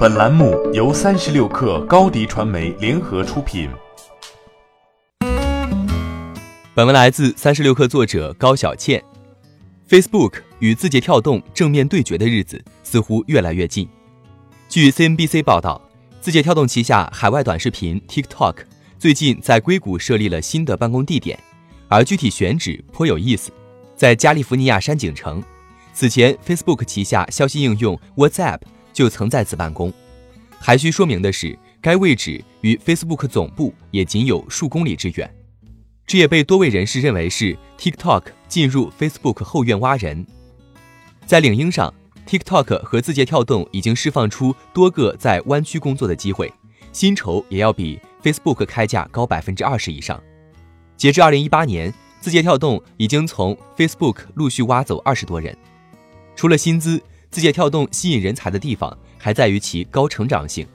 本栏目由三十六氪高低传媒联合出品。本文来自三十六氪作者高小倩。Facebook 与字节跳动正面对决的日子似乎越来越近。据 CNBC 报道，字节跳动旗下海外短视频 TikTok 最近在硅谷设立了新的办公地点，而具体选址颇有意思，在加利福尼亚山景城。此前，Facebook 旗下消息应用 WhatsApp。就曾在此办公。还需说明的是，该位置与 Facebook 总部也仅有数公里之远。这也被多位人士认为是 TikTok 进入 Facebook 后院挖人。在领英上，TikTok 和字节跳动已经释放出多个在湾区工作的机会，薪酬也要比 Facebook 开价高百分之二十以上。截至二零一八年，字节跳动已经从 Facebook 陆续挖走二十多人。除了薪资。字节跳动吸引人才的地方还在于其高成长性。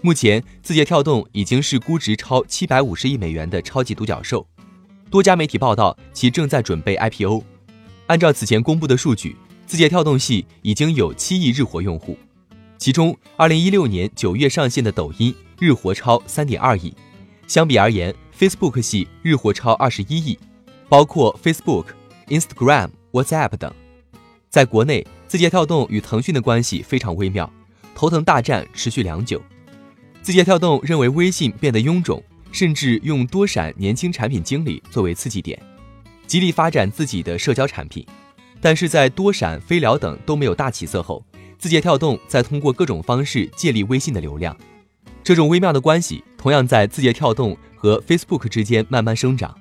目前，字节跳动已经是估值超七百五十亿美元的超级独角兽。多家媒体报道，其正在准备 IPO。按照此前公布的数据，字节跳动系已经有七亿日活用户，其中二零一六年九月上线的抖音日活超三点二亿。相比而言，Facebook 系日活超二十一亿，包括 Facebook、Instagram、WhatsApp 等。在国内。字节跳动与腾讯的关系非常微妙，头疼大战持续良久。字节跳动认为微信变得臃肿，甚至用多闪年轻产品经理作为刺激点，极力发展自己的社交产品。但是在多闪、飞聊等都没有大起色后，字节跳动在通过各种方式借力微信的流量。这种微妙的关系同样在字节跳动和 Facebook 之间慢慢生长。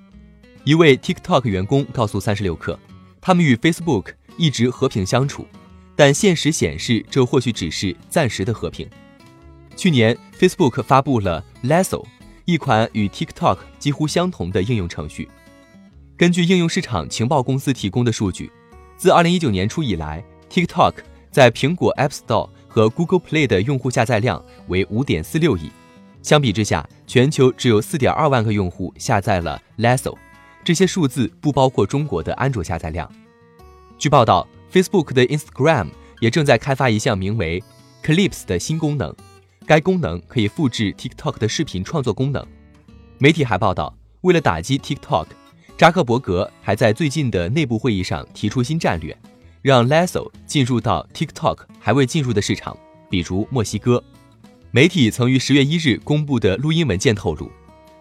一位 TikTok 员工告诉三十六氪，他们与 Facebook 一直和平相处。但现实显示，这或许只是暂时的和平。去年，Facebook 发布了 Lasso，一款与 TikTok 几乎相同的应用程序。根据应用市场情报公司提供的数据，自2019年初以来，TikTok 在苹果 App Store 和 Google Play 的用户下载量为5.46亿。相比之下，全球只有4.2万个用户下载了 Lasso，这些数字不包括中国的安卓下载量。据报道。Facebook 的 Instagram 也正在开发一项名为 Clips 的新功能，该功能可以复制 TikTok 的视频创作功能。媒体还报道，为了打击 TikTok，扎克伯格还在最近的内部会议上提出新战略，让 Lasso 进入到 TikTok 还未进入的市场，比如墨西哥。媒体曾于十月一日公布的录音文件透露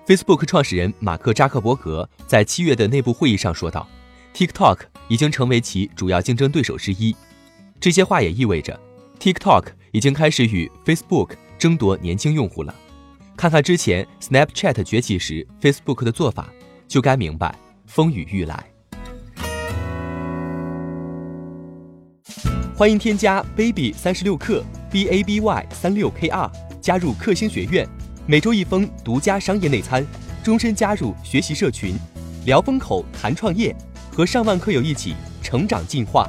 ，Facebook 创始人马克扎克伯格在七月的内部会议上说道。TikTok 已经成为其主要竞争对手之一，这些话也意味着 TikTok 已经开始与 Facebook 争夺年轻用户了。看看之前 Snapchat 崛起时 Facebook 的做法，就该明白风雨欲来。欢迎添加 baby 三十六克 b a b y 三六 k r 加入克星学院，每周一封独家商业内参，终身加入学习社群，聊风口谈创业。和上万课友一起成长进化。